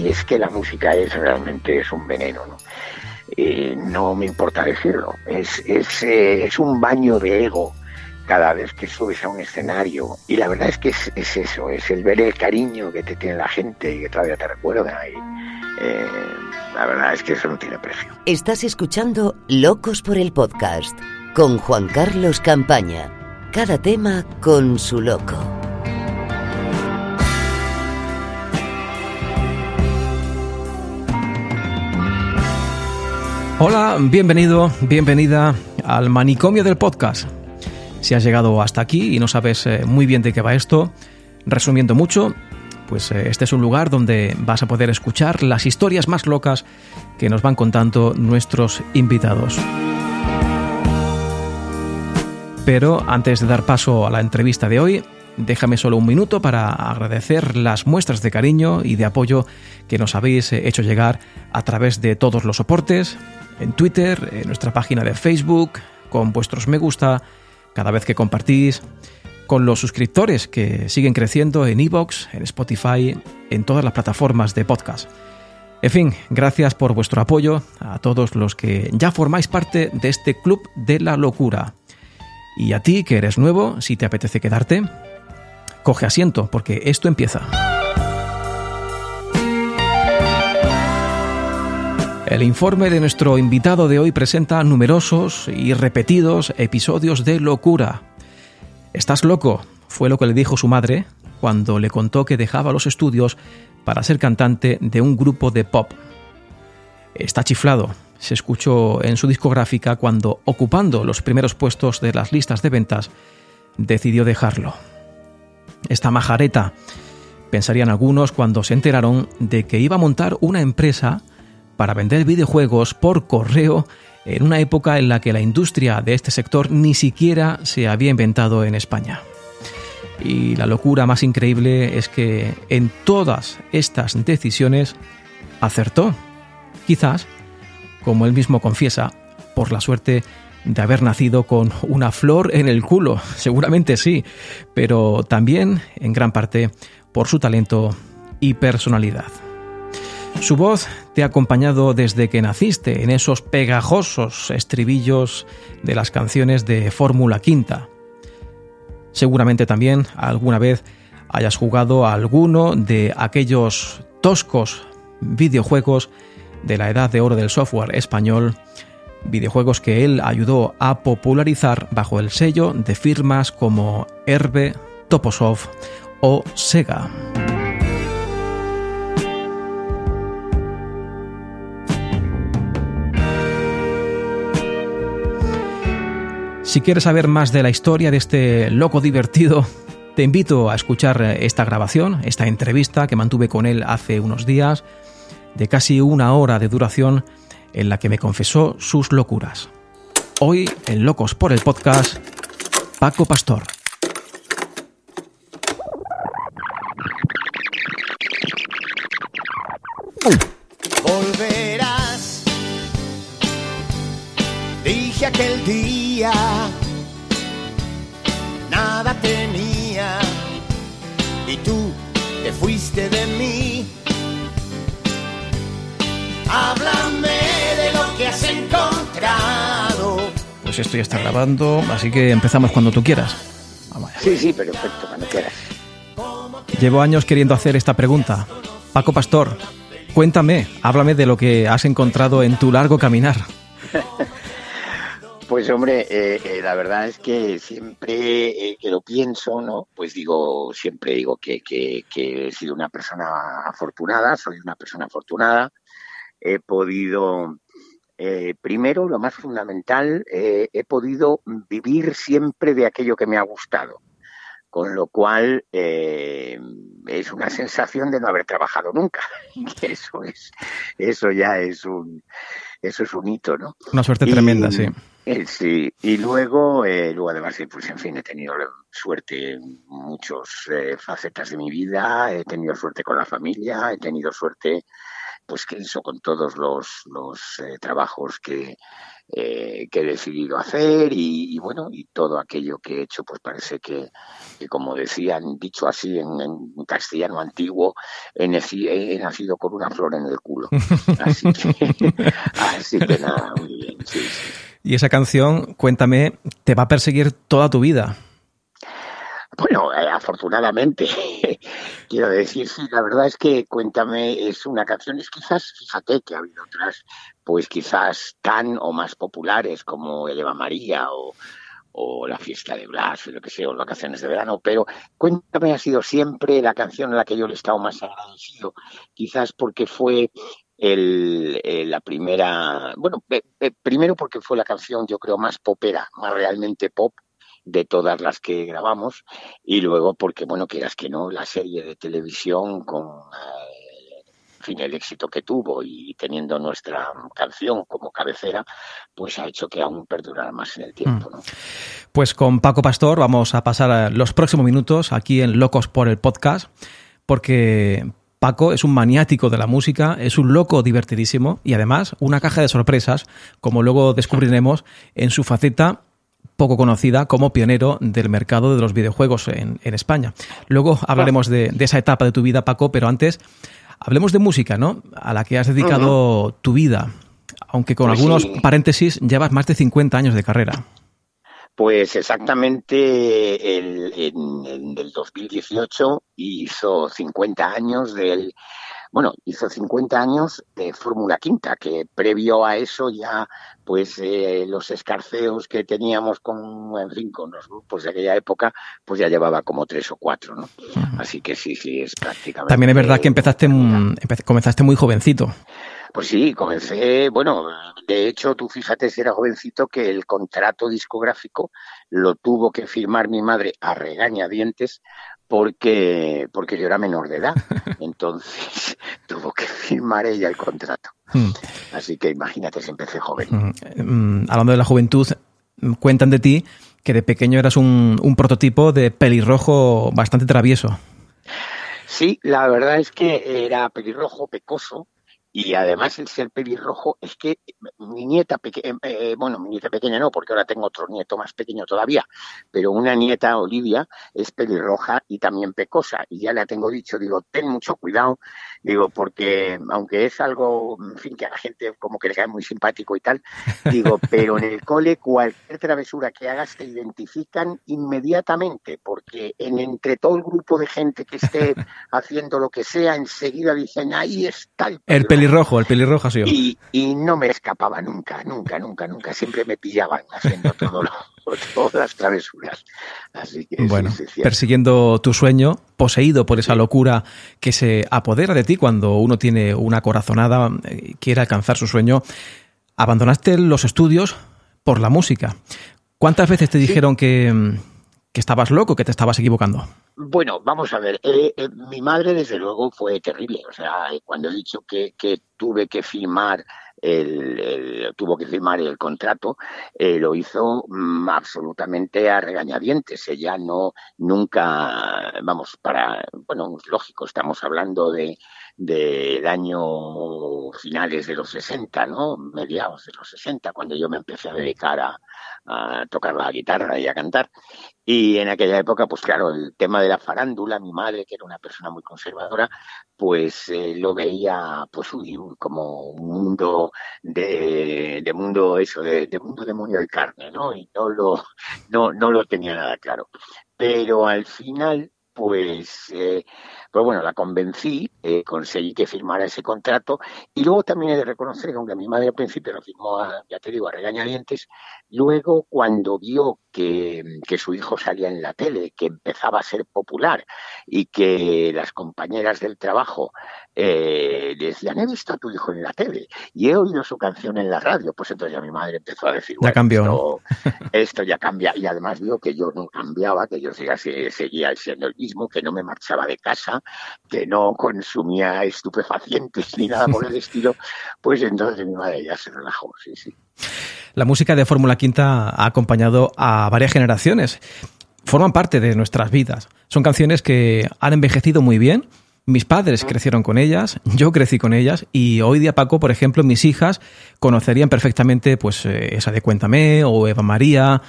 y es que la música es realmente es un veneno, ¿no? no me importa decirlo, es, es, es un baño de ego cada vez que subes a un escenario. Y la verdad es que es, eso, es el ver el cariño que te tiene la gente y que todavía te recuerda. Y, eh, la verdad es que eso no tiene precio. Estás escuchando Locos por el Podcast con Juan Carlos Campaña. Cada tema con su loco. Hola, bienvenido, bienvenida al manicomio del podcast si has llegado hasta aquí y no sabes eh, muy bien de qué va esto, resumiendo mucho, pues eh, este es un lugar donde vas a poder escuchar las historias más locas que nos van contando nuestros invitados. Pero antes de dar paso a la entrevista de hoy, déjame solo un minuto para agradecer las muestras de cariño y de apoyo que nos habéis eh, hecho llegar a través de todos los soportes, en Twitter, en nuestra página de Facebook, con vuestros me gusta, cada vez que compartís, con los suscriptores que siguen creciendo en Evox, en Spotify, en todas las plataformas de podcast. En fin, gracias por vuestro apoyo a todos los que ya formáis parte de este club de la locura. Y a ti que eres nuevo, si te apetece quedarte, coge asiento porque esto empieza. El informe de nuestro invitado de hoy presenta numerosos y repetidos episodios de locura. ¿Estás loco? Fue lo que le dijo su madre cuando le contó que dejaba los estudios para ser cantante de un grupo de pop. Está chiflado, se escuchó en su discográfica cuando, ocupando los primeros puestos de las listas de ventas, decidió dejarlo. Esta majareta, pensarían algunos cuando se enteraron de que iba a montar una empresa para vender videojuegos por correo en una época en la que la industria de este sector ni siquiera se había inventado en España. Y la locura más increíble es que en todas estas decisiones acertó. Quizás, como él mismo confiesa, por la suerte de haber nacido con una flor en el culo, seguramente sí, pero también en gran parte por su talento y personalidad. Su voz te ha acompañado desde que naciste en esos pegajosos estribillos de las canciones de Fórmula Quinta. Seguramente también alguna vez hayas jugado a alguno de aquellos toscos videojuegos de la edad de oro del software español, videojuegos que él ayudó a popularizar bajo el sello de firmas como Herbe, Toposoft o Sega. Si quieres saber más de la historia de este loco divertido, te invito a escuchar esta grabación, esta entrevista que mantuve con él hace unos días, de casi una hora de duración, en la que me confesó sus locuras. Hoy, en Locos por el Podcast, Paco Pastor. Volverás, dije aquel día Pues esto ya está grabando, así que empezamos cuando tú quieras. Vamos sí, sí, perfecto, cuando quieras. Llevo años queriendo hacer esta pregunta. Paco Pastor, cuéntame, háblame de lo que has encontrado en tu largo caminar. Pues hombre, eh, eh, la verdad es que siempre eh, que lo pienso, ¿no? Pues digo, siempre digo que, que, he sido una persona afortunada, soy una persona afortunada. He podido, primero, lo más fundamental, he podido vivir siempre de aquello que me ha gustado. Con lo cual es una sensación de no haber trabajado nunca. eso es, eso ya es un, eso es un hito, ¿no? Una suerte tremenda, sí. Eh, sí, y luego, eh, luego además, pues en fin, he tenido suerte en muchas eh, facetas de mi vida, he tenido suerte con la familia, he tenido suerte pues que eso con todos los, los eh, trabajos que, eh, que he decidido hacer y, bueno, y todo aquello que he hecho, pues parece que, como decían, dicho así en, castellano antiguo, he, nacido con una flor en el culo. Así que, nada, muy bien. Y esa canción, cuéntame, te va a perseguir toda tu vida. Bueno, eh, afortunadamente, quiero decir, sí, la verdad es que Cuéntame es una canción, es quizás, fíjate que ha habido otras, pues quizás tan o más populares como El Eva María o, la fiesta de Blas, o lo que sea, o vacaciones de verano, pero Cuéntame ha sido siempre la canción a la que yo le he estado más agradecido, quizás porque fue el, eh, la primera, bueno, primero porque fue la canción yo creo más popera, más realmente pop de todas las que grabamos y luego porque, bueno, quieras que no, la serie de televisión con eh, fin, el éxito que tuvo y teniendo nuestra canción como cabecera, pues ha hecho que aún perdurara más en el tiempo. Mm. Pues con Paco Pastor vamos a pasar los próximos minutos aquí en Locos por el Podcast, porque Paco es un maniático de la música, es un loco divertidísimo y además una caja de sorpresas, como luego descubriremos en su faceta poco conocida como pionero del mercado de los videojuegos en, España. Luego hablaremos de, esa etapa de tu vida, Paco, pero antes hablemos de música, ¿no? A la que has dedicado tu vida, aunque con pues algunos paréntesis llevas más de 50 años de carrera. Pues exactamente el, en, el 2018 hizo 50 años del bueno, hizo 50 años de Fórmula Quinta, que previo a eso ya, pues eh, los escarceos que teníamos con, en fin, con los grupos de aquella época, pues ya llevaba como tres o cuatro, ¿no? Así que sí, sí, es prácticamente... También es verdad que empezaste, comenzaste muy jovencito. Pues sí, comencé, bueno, de hecho, tú fíjate si era jovencito que el contrato discográfico lo tuvo que firmar mi madre a regañadientes porque, porque yo era menor de edad. Entonces tuvo que firmar ella el contrato. Hmm. Así que imagínate si empecé joven. Hmm. Mm, hablando de la juventud, cuentan de ti que de pequeño eras un, un prototipo de pelirrojo bastante travieso. Sí, la verdad es que era pelirrojo, pecoso, y además el ser pelirrojo es que mi nieta pequeña, eh, bueno, mi nieta pequeña no, porque ahora tengo otro nieto más pequeño todavía, pero una nieta, Olivia, es pelirroja y también pecosa. Y ya le tengo dicho, digo, ten mucho cuidado, digo, porque aunque es algo, en fin, que a la gente como que le cae muy simpático y tal, digo, pero en el cole cualquier travesura que hagas te identifican inmediatamente, porque en entre todo el grupo de gente que esté haciendo lo que sea, enseguida dicen, ahí está el pelirrojo pelirrojo, el pelirrojo ha sido. Y, y, no me escapaba nunca, nunca, nunca, nunca. Siempre me pillaban haciendo todo lo, todas las travesuras. Así que, bueno, persiguiendo tu sueño, poseído por esa locura que se apodera de ti cuando uno tiene una corazonada, eh, quiere alcanzar su sueño, abandonaste los estudios por la música. ¿Cuántas veces te dijeron que, que estabas loco, que te estabas equivocando? Bueno, vamos a ver. Eh, eh, mi madre, desde luego, fue terrible. O sea, cuando he dicho que, que tuve que firmar el, tuvo que firmar el contrato, lo hizo mm, absolutamente a regañadientes. Ella no, nunca, vamos, para, bueno, lógico, estamos hablando de del año finales de los 60, ¿no? Mediados de los 60, cuando yo me empecé a dedicar a, a tocar la guitarra y a cantar. Y en aquella época, pues claro, el tema de la farándula, mi madre, que era una persona muy conservadora, pues eh, lo veía pues como un mundo de, de mundo eso, de, de, mundo demonio de carne, ¿no? Y no lo, no, no lo tenía nada claro. Pero al final, pues eh, pues bueno, la convencí, eh, conseguí que firmara ese contrato y luego también he de reconocer que aunque mi madre al principio lo firmó, ya te digo, a regañadientes, luego cuando vio que, que, su hijo salía en la tele, que empezaba a ser popular y que las compañeras del trabajo eh, decían, he visto a tu hijo en la tele y he oído su canción en la radio, pues entonces ya mi madre empezó a decir, ya cambió, esto, ya cambia y además vio que yo no cambiaba, que yo seguía, seguía siendo el mismo, que no me marchaba de casa, que no consumía estupefacientes ni nada por el estilo, pues entonces mi madre ya se relajó, sí, sí. La música de Fórmula Quinta ha acompañado a varias generaciones. Forman parte de nuestras vidas. Son canciones que han envejecido muy bien Mis padres crecieron con ellas, yo crecí con ellas y hoy día Paco, por ejemplo, mis hijas conocerían perfectamente pues eh, esa de Cuéntame o Eva María.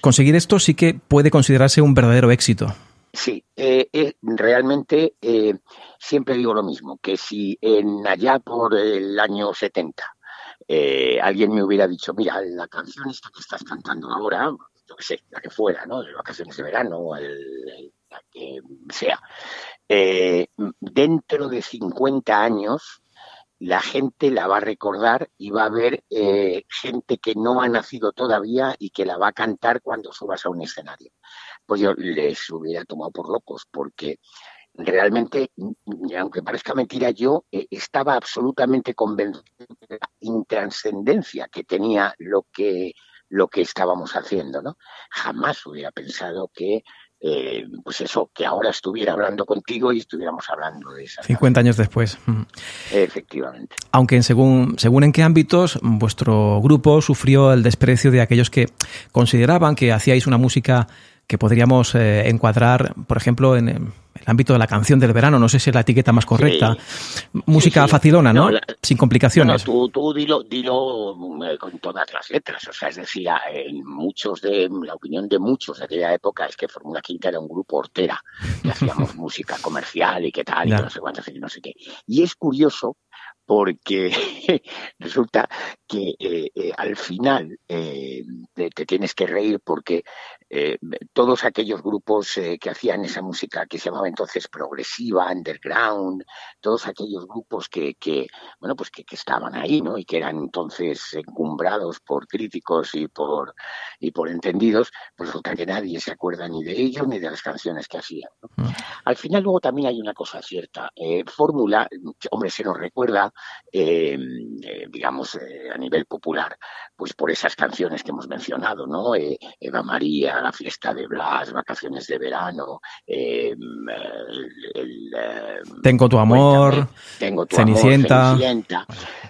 Conseguir esto sí que puede considerarse un verdadero éxito. Sí, eh, eh, realmente eh, siempre digo lo mismo, que si en allá por el año 70 eh, alguien me hubiera dicho, mira, la canción esta que estás cantando ahora, yo que sé, la que fuera, ¿no? De vacaciones de verano, la que sea, eh, dentro de 50 años la gente la va a recordar y va a eh, gente que no ha nacido todavía y que la va a cantar cuando subas a un escenario. Pues yo les hubiera tomado por locos, porque realmente, aunque parezca mentira, yo eh, estaba absolutamente convencido de la intrascendencia que tenía lo que, lo que estábamos haciendo, ¿no? Jamás hubiera pensado que, eh, pues eso, que ahora estuviera hablando contigo y estuviéramos hablando de esa. 50 años después. Efectivamente. Aunque en según, según en qué ámbitos vuestro grupo sufrió el desprecio de aquellos que consideraban que hacíais una música que podríamos eh, encuadrar, por ejemplo, en el ámbito de la canción del verano, no sé si es la etiqueta más correcta. Música Sí, sí. facilona, ¿no? No, la- Sin No, no, complicaciones. tú, tú dilo, dilo eh, con todas las letras. O sea, es decir, en muchos de, la opinión de muchos de aquella época es que Fórmula Quinta era un grupo hortera, que hacíamos música comercial y qué tal, y no sé cuántas y no sé qué. Y es curioso porque resulta que eh, eh, al final eh, te, te tienes que reír porque todos aquellos grupos que hacían esa música que se llamaba entonces progresiva, underground, todos aquellos grupos que, que bueno, pues que, que estaban ahí, ¿no? Y que eran entonces encumbrados por críticos y por y por entendidos, pues resulta que nadie se acuerda ni de ellos ni de las canciones que hacían. ¿no? Mm. Al final luego también hay una cosa cierta. Fórmula, hombre, se nos recuerda, eh, eh, digamos, eh, a nivel popular, pues por esas canciones que hemos mencionado, ¿no? Eh, Eva María, La fiesta de Blas, Vacaciones de verano, el, el, Tengo tu amor. Cuéntame, tengo tu Cenicienta. amor, Cenicienta.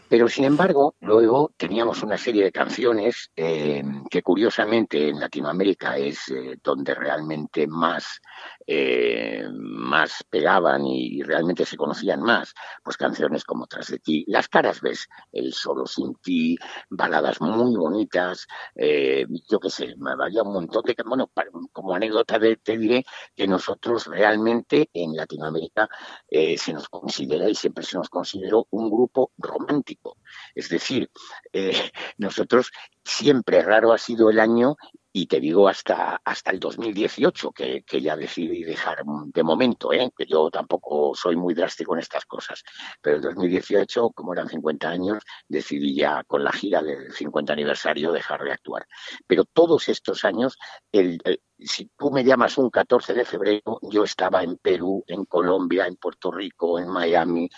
Pero sin embargo, luego teníamos una serie de canciones que curiosamente en Latinoamérica es donde realmente más, eh, más pegaban y realmente se conocían más. Pues canciones como Tras de ti, Las caras ves, El solo sin ti, baladas muy bonitas, eh, yo qué sé, había un montón de... Bueno, como anécdota de- te diré que nosotros realmente en Latinoamérica eh, se nos considera y siempre se nos consideró un grupo romántico. Es decir, nosotros siempre raro ha sido el año y te digo hasta, hasta el 2018 que, que ya decidí dejar de momento, ¿eh? que yo tampoco soy muy drástico en estas cosas, pero el 2018, como eran 50 años, decidí ya con la gira del 50 aniversario dejar de actuar. Pero todos estos años, el, si tú me llamas un 14 de febrero, yo estaba en Perú, en Colombia, en Puerto Rico, en Miami,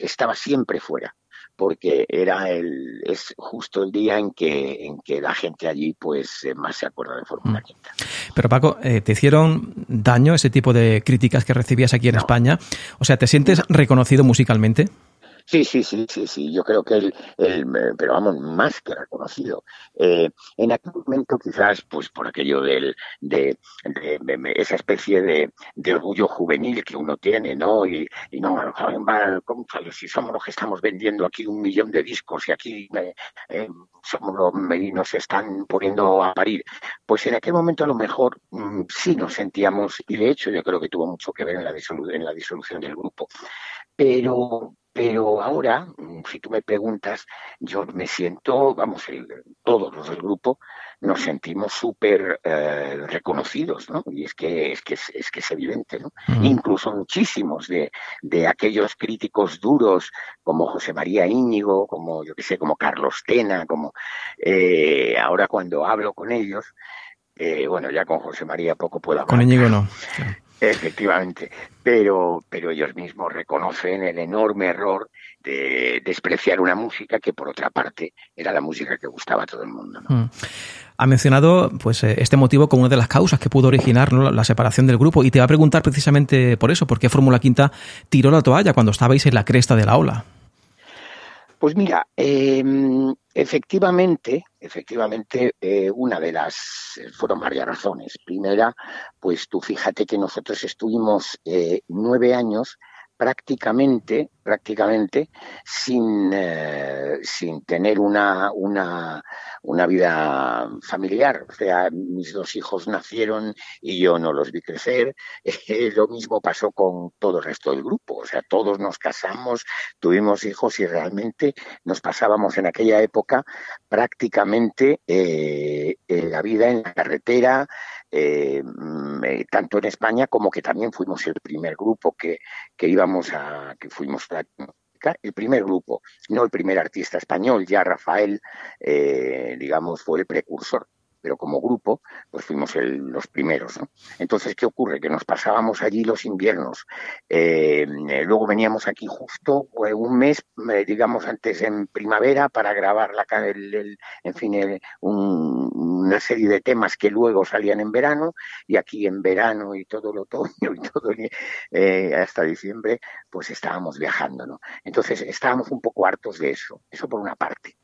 estaba siempre fuera porque era el es justo el día en que en que la gente allí pues eh, más se acuerda de Fórmula Mm. Quinta. Pero Paco, eh, ¿te hicieron daño ese tipo de críticas que recibías aquí en No. España? O sea, ¿te sientes reconocido musicalmente? Sí, sí, sí, sí, sí. Yo creo que el eh, pero vamos, más que reconocido. Eh, en aquel momento, quizás, pues por aquello del, de, esa especie de, orgullo juvenil que uno tiene, ¿no? Y, y no, ¿cómo sabes? Si somos los que estamos vendiendo aquí un millón de discos y aquí eh, eh, somos los y nos están poniendo a parir. Pues en aquel momento a lo mejor mm, sí nos sentíamos, y de hecho yo creo que tuvo mucho que ver en la, disolu- en la disolución del grupo. Pero, pero ahora, mm, si tú me preguntas, yo me siento, vamos, el- todos los del grupo nos sentimos súper eh, reconocidos, ¿no? Y es que es que es, es que es evidente, ¿no? Mm. Incluso muchísimos de, de aquellos críticos duros como José María Íñigo, como yo qué sé, como Carlos Tena, como eh, ahora cuando hablo con ellos, eh, bueno, ya con José María poco puedo hablar. Con Íñigo no. Efectivamente, pero, pero ellos mismos reconocen el enorme error de despreciar una música que por otra parte era la música que gustaba a todo el mundo. ¿no? Mm. Ha mencionado pues eh, este motivo como una de las causas que pudo originar ¿no? la separación del grupo y te va a preguntar precisamente por eso, por qué Fórmula Quinta tiró la toalla cuando estabais en la cresta de la ola. Pues mira, eh, efectivamente, efectivamente, eh, una de las eh, fueron varias razones. Primera, pues tú fíjate que nosotros estuvimos eh, nueve años prácticamente, prácticamente sin, eh, sin tener una, una, una vida familiar. O sea, mis dos hijos nacieron y yo no los vi crecer. lo mismo pasó con todo el resto del grupo. O sea, todos nos casamos, tuvimos hijos y realmente nos pasábamos en aquella época prácticamente eh, la vida en la carretera, eh, mm, eh, tanto en España como que también fuimos el primer grupo que, que íbamos a, que fuimos el primer grupo, no el primer artista español, ya Rafael, eh, digamos, fue el precursor pero como grupo, pues fuimos los primeros. ¿no? Entonces, ¿qué ocurre? Que nos pasábamos allí los inviernos. Eh, luego veníamos aquí justo eh, un mes, eh, digamos, antes en primavera para grabar la, en fin, una serie de temas que luego salían en verano y aquí en verano y todo el otoño y todo hasta diciembre, pues estábamos viajando. ¿no? Entonces, estábamos un poco hartos de eso. Eso por una parte.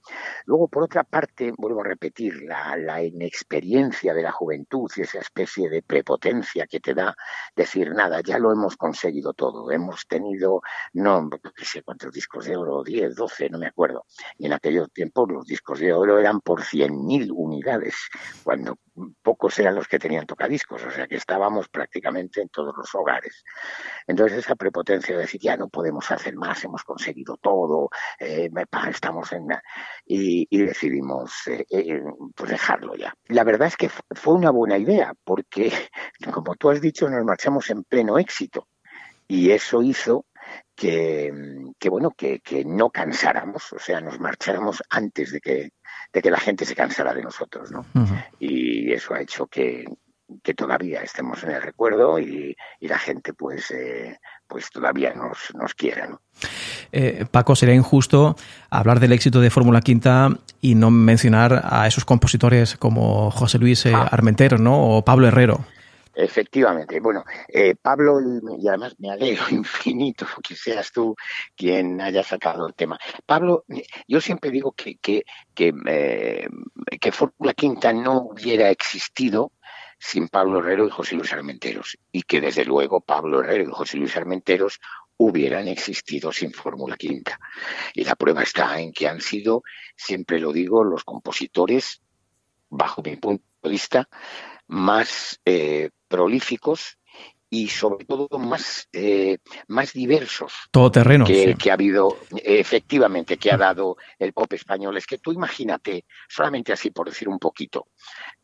Luego, por otra parte, vuelvo a repetir, la, la experiencia de la juventud y esa especie de prepotencia que te da decir nada, ya lo hemos conseguido todo, hemos tenido, no, no sé cuántos discos de oro, 10, 12, no me acuerdo, y en aquellos tiempos los discos de oro eran por 100.000 unidades, cuando pocos eran los que tenían tocadiscos, o sea que estábamos prácticamente en todos los hogares. Entonces esa prepotencia de decir, ya no podemos hacer más, hemos conseguido todo, eh, estamos en... Y, decidimos eh, eh, pues dejarlo ya. La verdad es que fue una buena idea, porque, como tú has dicho, nos marchamos en pleno éxito. Y eso hizo que, bueno, que, no cansáramos, o sea, nos marcháramos antes de que, de que la gente se cansara de nosotros, ¿no? Y eso ha hecho que, que todavía estemos en el recuerdo y, la gente pues eh, pues todavía nos, nos quiera. ¿no? Eh, Paco, sería injusto hablar del éxito de Fórmula Quinta y no mencionar a esos compositores como José Luis eh, ah. Armentero ¿no? o Pablo Herrero. Efectivamente. Bueno, Pablo, y además me alegro infinito que seas tú quien haya sacado el tema. Pablo, yo siempre digo que, que, que, que Fórmula Quinta no hubiera existido sin Pablo Herrero y José Luis Armenteros, y que desde luego Pablo Herrero y José Luis Armenteros hubieran existido sin Fórmula Quinta. Y la prueba está en que han sido, siempre lo digo, los compositores, bajo mi punto de vista, más eh, prolíficos y sobre todo más, eh, más diversos. Todoterrenos. Que, que ha habido, efectivamente, que ha dado el pop español. Es que tú imagínate, solamente así por decir un poquito,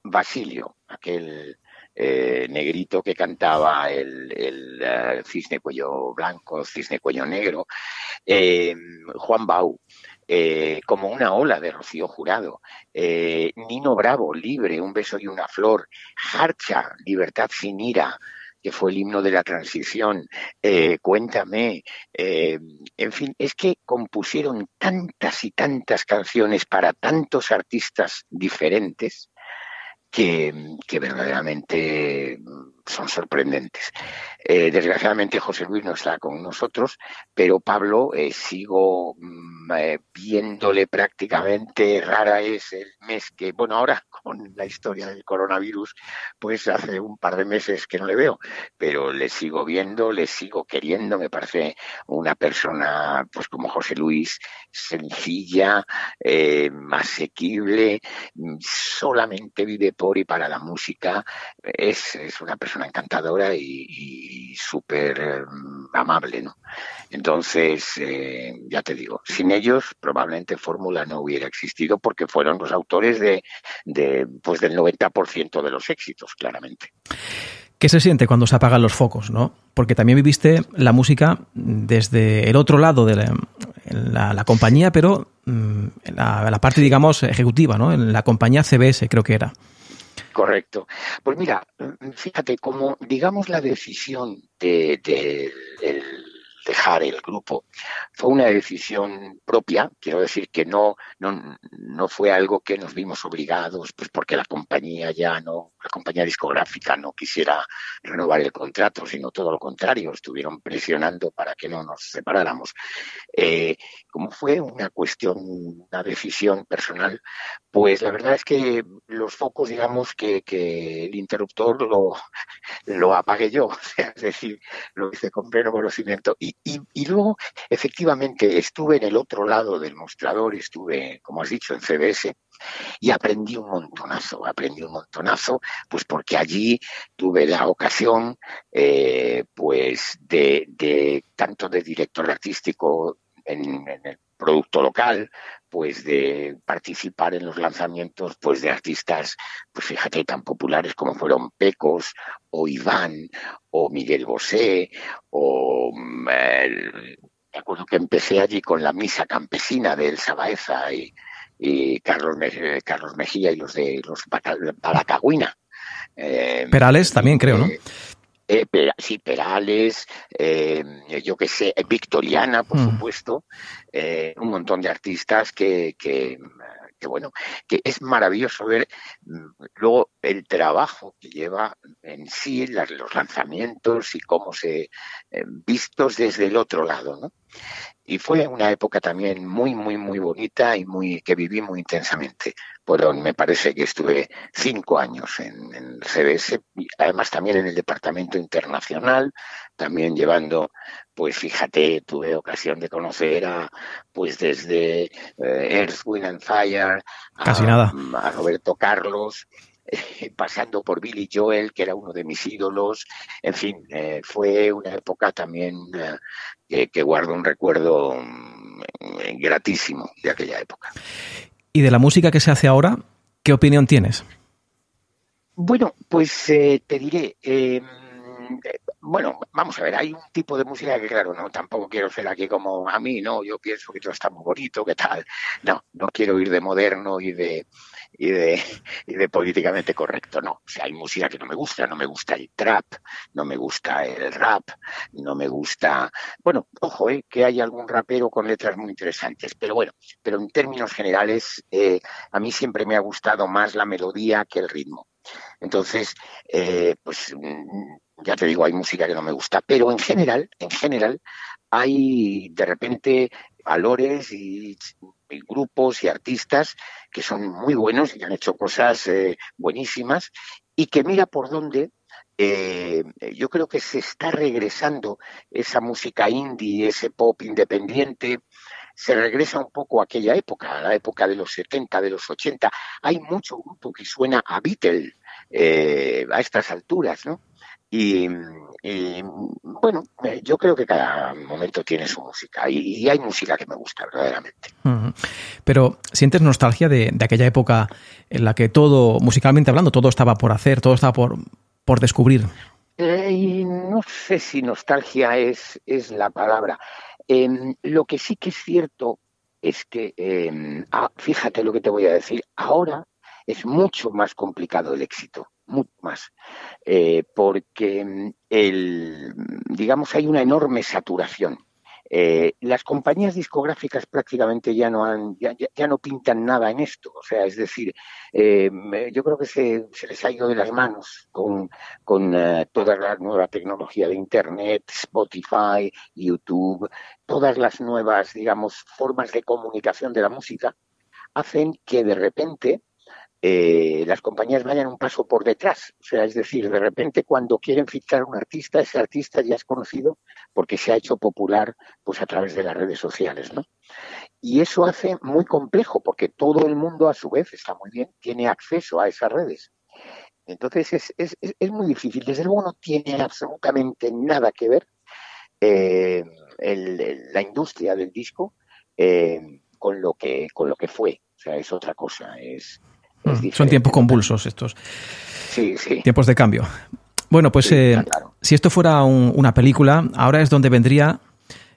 Basilio, aquel eh, negrito que cantaba el, el eh, cisne cuello blanco, cisne cuello negro, Juan Bau, como una ola de Rocío Jurado, Nino Bravo, libre, un beso y una flor, Harcha, libertad sin ira, que fue el himno de la transición, eh, Cuéntame, eh, en fin, es que compusieron tantas y tantas canciones para tantos artistas diferentes que, verdaderamente son sorprendentes. Eh, desgraciadamente José Luis no está con nosotros, pero Pablo sigo mm, viéndole prácticamente, rara es el mes que, bueno, ahora con la historia del coronavirus, pues hace un par de meses que no le veo, pero le sigo viendo, le sigo queriendo, me parece una persona, pues como José Luis, sencilla, eh, asequible, solamente vive por y para la música, es, es una persona encantadora y, súper eh, amable, ¿no? Entonces, eh, ya te digo, sin ellos probablemente Fórmula no hubiera existido porque fueron los autores de pues del 90% de los éxitos, claramente. ¿Qué se siente cuando se apagan los focos, no? Porque también viviste la música desde el otro lado de la, compañía, pero mm, en la, parte, digamos, ejecutiva, ¿no? En la compañía CBS, creo que era. Correcto. Pues mira, fíjate, como digamos la decisión de, dejar el grupo. Fue una decisión propia, quiero decir que no, no, no fue algo que nos vimos obligados, pues porque la compañía ya no, la compañía discográfica no quisiera renovar el contrato, sino todo lo contrario, estuvieron presionando para que no nos separáramos. Eh, como fue una cuestión, una decisión personal, Pues la verdad es que los focos, digamos que, que el interruptor lo, lo apagué yo, o sea, es decir, lo hice con pleno conocimiento. Y, y, luego, efectivamente, estuve en el otro lado del mostrador, estuve, como has dicho, en CBS, y aprendí un montonazo, aprendí un montonazo, pues porque allí tuve la ocasión, eh, pues de, de, tanto de director artístico en, en, el producto local, pues de participar en los lanzamientos pues de artistas, pues fíjate, tan populares como fueron Pecos o Iván o Miguel Bosé o eh, me acuerdo que empecé allí con la misa campesina de Elsa Baeza y, y Carlos, Me Carlos Mejía y los de los Paracagüina. Eh, Perales también creo, ¿no? Eh, sí, Perales, eh, yo que sé, Victoriana, por mm. supuesto, eh, un montón de artistas que, que, que, bueno, que es maravilloso ver mm, luego el trabajo que lleva en sí las, los lanzamientos y cómo se eh, vistos desde el otro lado, ¿no? Y fue una época también muy, muy, muy bonita y muy que viví muy intensamente. Fueron, me parece que estuve cinco años en, en CBS, además también en el departamento internacional, también llevando, pues fíjate, tuve ocasión de conocer a, pues desde eh, Earth, Wind and Fire, Casi a, nada. a Roberto Carlos, pasando por Billy Joel, que era uno de mis ídolos. En fin, eh, fue una época también eh, que guardo un recuerdo um, gratísimo de aquella época. ¿Y de la música que se hace ahora, qué opinión tienes? Bueno, pues eh, te diré, eh, bueno, vamos a ver, hay un tipo de música que, claro, no, tampoco quiero ser aquí como a mí, no, yo pienso que todo está muy bonito, que tal. No, no quiero ir de moderno y de, y de, y de políticamente correcto, no. O sea, hay música que no me gusta, no me gusta el trap, no me gusta el rap, no me gusta, bueno, ojo, eh, que hay algún rapero con letras muy interesantes, pero bueno, pero en términos generales, eh, a mí siempre me ha gustado más la melodía que el ritmo. Entonces, eh, pues ya te digo, hay música que no me gusta, pero en general, en general, hay de repente valores y grupos y artistas que son muy buenos y han hecho cosas eh, buenísimas y que mira por dónde eh, yo creo que se está regresando esa música indie, ese pop independiente, se regresa un poco a aquella época, a la época de los 70, de los 80. Hay mucho grupo que suena a Beatles eh, a estas alturas, ¿no? Y, y, bueno, yo creo que cada momento tiene su música y, y hay música que me gusta verdaderamente. Uh -huh. Pero ¿sientes nostalgia de, de, aquella época en la que todo, musicalmente hablando, todo estaba por hacer, todo estaba por, por descubrir? Eh, y no sé si nostalgia es, es la palabra. Eh, lo que sí que es cierto es que, eh, ah, fíjate lo que te voy a decir, ahora es mucho más complicado el éxito mucho más, eh, porque el, digamos hay una enorme saturación. Eh, las compañías discográficas prácticamente ya no han, ya, ya, no pintan nada en esto, o sea, es decir, eh, yo creo que se, se, les ha ido de las manos con, con toda la nueva tecnología de Internet, Spotify, YouTube, todas las nuevas, digamos, formas de comunicación de la música, hacen que de repente eh, las compañías vayan un paso por detrás. O sea, es decir, de repente cuando quieren fichar a un artista, ese artista ya es conocido porque se ha hecho popular pues a través de las redes sociales, ¿no? Y eso hace muy complejo porque todo el mundo a su vez está muy bien, tiene acceso a esas redes. Entonces es, es, es muy difícil. Desde luego no tiene absolutamente nada que ver eh, el, la industria del disco eh, con lo que con lo que fue. O sea, es otra cosa. Es, Mm, son tiempos convulsos estos. Sí, sí. Tiempos de cambio. Bueno, pues sí, eh, claro. si esto fuera un, una película, ahora es donde vendría,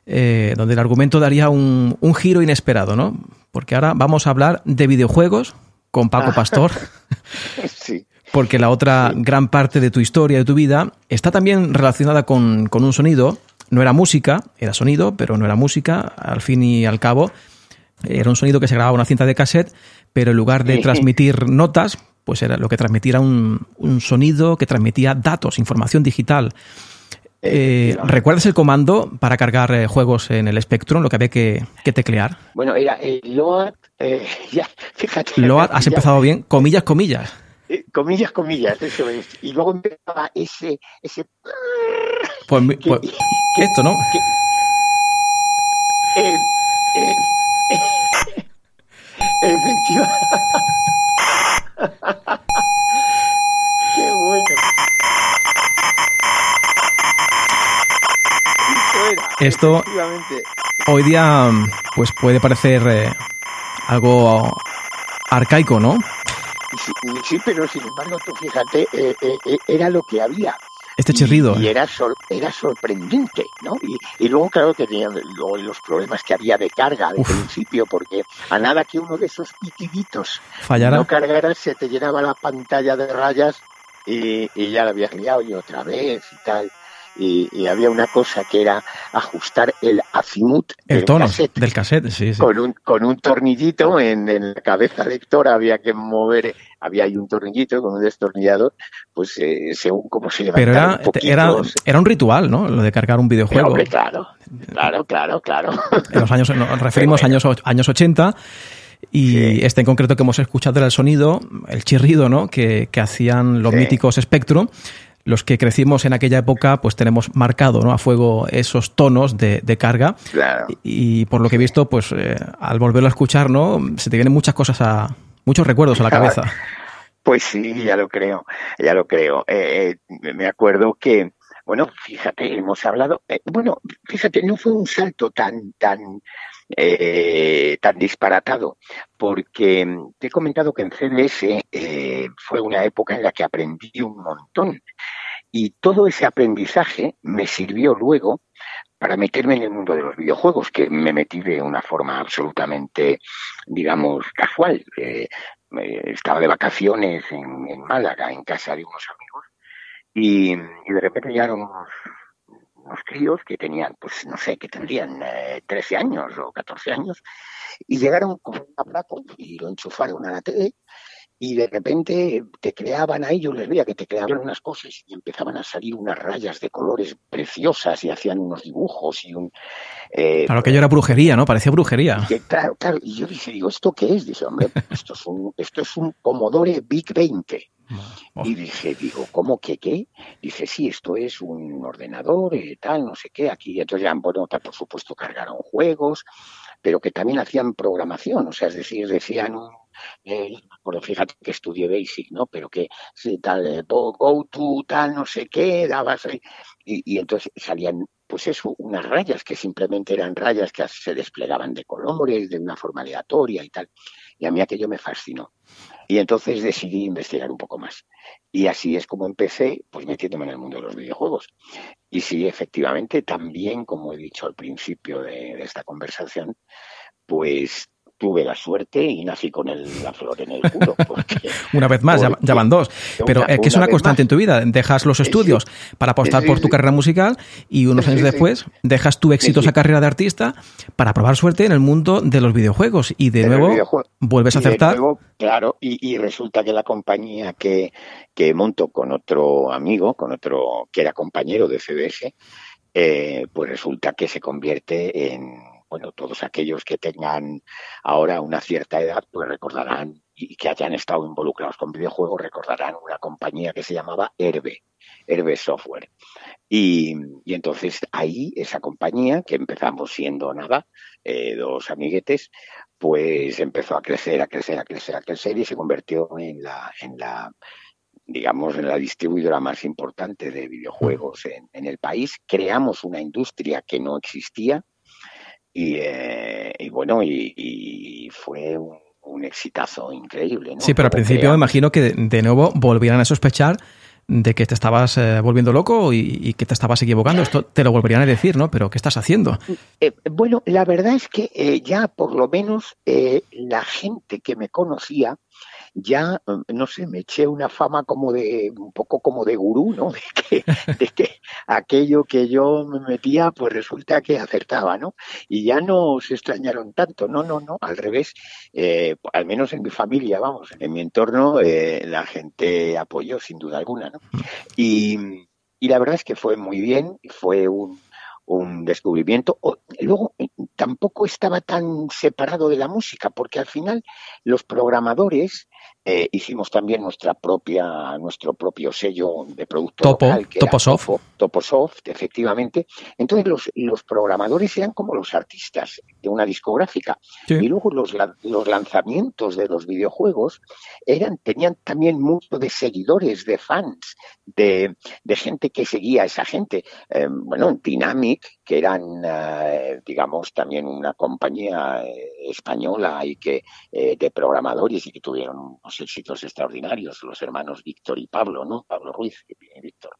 eh, donde el argumento daría un, un, giro inesperado, ¿no? Porque ahora vamos a hablar de videojuegos con Paco Pastor. sí. Porque la otra sí. gran parte de tu historia, de tu vida, está también relacionada con, con un sonido. No era música, era sonido, pero no era música, al fin y al cabo. Era un sonido que se grababa en una cinta de cassette pero en lugar de transmitir notas, pues era lo que transmitía un, un sonido que transmitía datos, información digital. Eh, ¿Recuerdas el comando para cargar eh, juegos en el Spectrum, lo que había que, que teclear? Bueno, era el LOAD, eh, ya, fíjate. LOAD, has ya- empezado bien, comillas, comillas. eh, comillas, comillas, eso es. Y luego empezaba ese, ese Pues, que- pues, esto, ¿no? eh, eh, efectiva- Qué bueno. Eso era, Esto- efectivamente. Hoy día, pues puede parecer eh, algo arcaico, ¿no? Sí, sí, pero sin embargo, tú fíjate, eh, eh, era lo que había. Este chirrido. Y, y era, sor- era sorprendente, ¿no? Y, y luego, claro, tenía luego los problemas que había de carga al principio, porque a nada que uno de esos pitiditos Fallará. no cargara, se te llenaba la pantalla de rayas y, y ya la habías liado y otra vez y tal. Y, y había una cosa que era ajustar el azimut El del tono cassette del cassette, sí, sí. con un, con un tornillito en, en la cabeza lectora había que mover, había ahí un tornillito con un destornillador, pues eh, según cómo se Pero levantaba era, un poquito, era, era un ritual, ¿no? Lo de cargar un Pero, videojuego. hombre, claro, claro, claro, claro. En los años, nos referimos a bueno. años, años 80. Y Sí. este en concreto que hemos escuchado era el sonido, el chirrido, ¿no? Que, que hacían los Sí. míticos Spectrum. Los que crecimos en aquella época, pues tenemos marcado ¿no? a fuego esos tonos de, de carga. Claro. Y por lo que he visto, pues eh, al volverlo a escuchar, ¿no? Se te vienen muchas cosas a. muchos recuerdos a la cabeza. Pues sí, ya lo creo, ya lo creo. Eh, eh, me acuerdo que, bueno, fíjate, hemos hablado, eh, bueno, fíjate, no fue un salto tan, tan, eh, tan disparatado, porque mm, te he comentado que en CDS eh, fue una época en la que aprendí un montón y todo ese aprendizaje me sirvió luego para meterme en el mundo de los videojuegos, que me metí de una forma absolutamente, digamos, casual. Eh, estaba de vacaciones en, Málaga, en casa de unos amigos, y, y de repente llegaron unos, unos críos que tenían, pues no sé, que tendrían eh, 13 años o 14 años, y llegaron con un aparato y lo enchufaron a la tele, y de repente te creaban ahí, yo les veía que te creaban unas cosas y empezaban a salir unas rayas de colores preciosas y hacían unos dibujos y un... eh, Claro que yo era brujería, ¿no? Parecía brujería. que, claro, claro, y yo dije, digo, ¿esto qué es? Dice, hombre, esto es un, esto es un Commodore Big 20. Y dije, digo, ¿cómo que qué? Dice, sí, esto es un ordenador, eh, tal, no sé qué. Aquí, entonces ya, bueno, por supuesto, cargaron juegos, pero que también hacían programación, o sea, es decir, decían un, eh, bueno, fíjate que estudié Basic, ¿no? Pero que tal, eh, go, to, tal, no sé qué, dabas ahí, y, y entonces salían, pues eso, unas rayas que simplemente eran rayas que se desplegaban de colores, de una forma aleatoria y tal. Y a mí aquello me fascinó. Y entonces decidí investigar un poco más. Y así es como empecé, pues metiéndome en el mundo de los videojuegos. Y sí, efectivamente, también, como he dicho al principio de, de esta conversación, pues tuve la suerte y nací con el- la flor en el culo. Porque, Una vez más, porque- ya van dos. Pero una- eh, que es una constante más. en tu vida. Dejas los Sí, estudios para apostar Sí, por tu sí. carrera musical y unos años después dejas tu exitosa carrera de artista para probar suerte en el mundo de los videojuegos. Y de nuevo vuelves a acertar. nuevo, claro, y, y resulta que la compañía que, que monto con otro amigo, con otro que era compañero de CBS, eh, pues resulta que se convierte en, bueno, todos aquellos que tengan ahora una cierta edad, pues recordarán y que hayan estado involucrados con videojuegos, recordarán una compañía que se llamaba Herbe, Herbe Software. Y, entonces ahí esa compañía, que empezamos siendo nada, eh, dos amiguetes, pues empezó a crecer, a crecer, a crecer, a crecer y se convirtió en la, en la digamos, en la distribuidora más importante de videojuegos en el país. Creamos una industria que no existía y, eh, y bueno, y, y fue un, un exitazo increíble. ¿no? Sí, pero al principio me imagino que de, de nuevo volvieran a sospechar de que te estabas eh, volviendo loco y, y que te estabas equivocando. Esto te lo volverían a decir, ¿no? Pero ¿qué estás haciendo? Eh, bueno, la verdad es que eh, ya por lo menos la gente que me conocía ya, eh, no sé, me eché una fama como de, un poco como de gurú, ¿no? De que, de que aquello que yo me metía, pues resulta que acertaba, ¿no? Y ya no se extrañaron tanto, no, no, no, al revés, eh, al menos en mi familia, vamos, en mi entorno, eh, la gente apoyó sin duda alguna, ¿no? Y, y la verdad es que fue muy bien, fue un, un descubrimiento. luego, tampoco estaba tan separado de la música, porque al final los programadores eh, hicimos también nuestra propia, nuestro propio sello de producto Topo, local, que Toposoft. Topo, Toposoft, efectivamente. Entonces los, los programadores eran como los artistas de una discográfica. Sí. Y luego los, los lanzamientos de los videojuegos eran, tenían también mucho de seguidores, de fans, de, de gente que seguía a esa gente. Eh, bueno, Dynamic, que eran, eh, digamos, también una compañía eh, española y que eh, de programadores y que tuvieron unos éxitos extraordinarios, los hermanos Víctor y Pablo, ¿no? Pablo Ruiz y Víctor.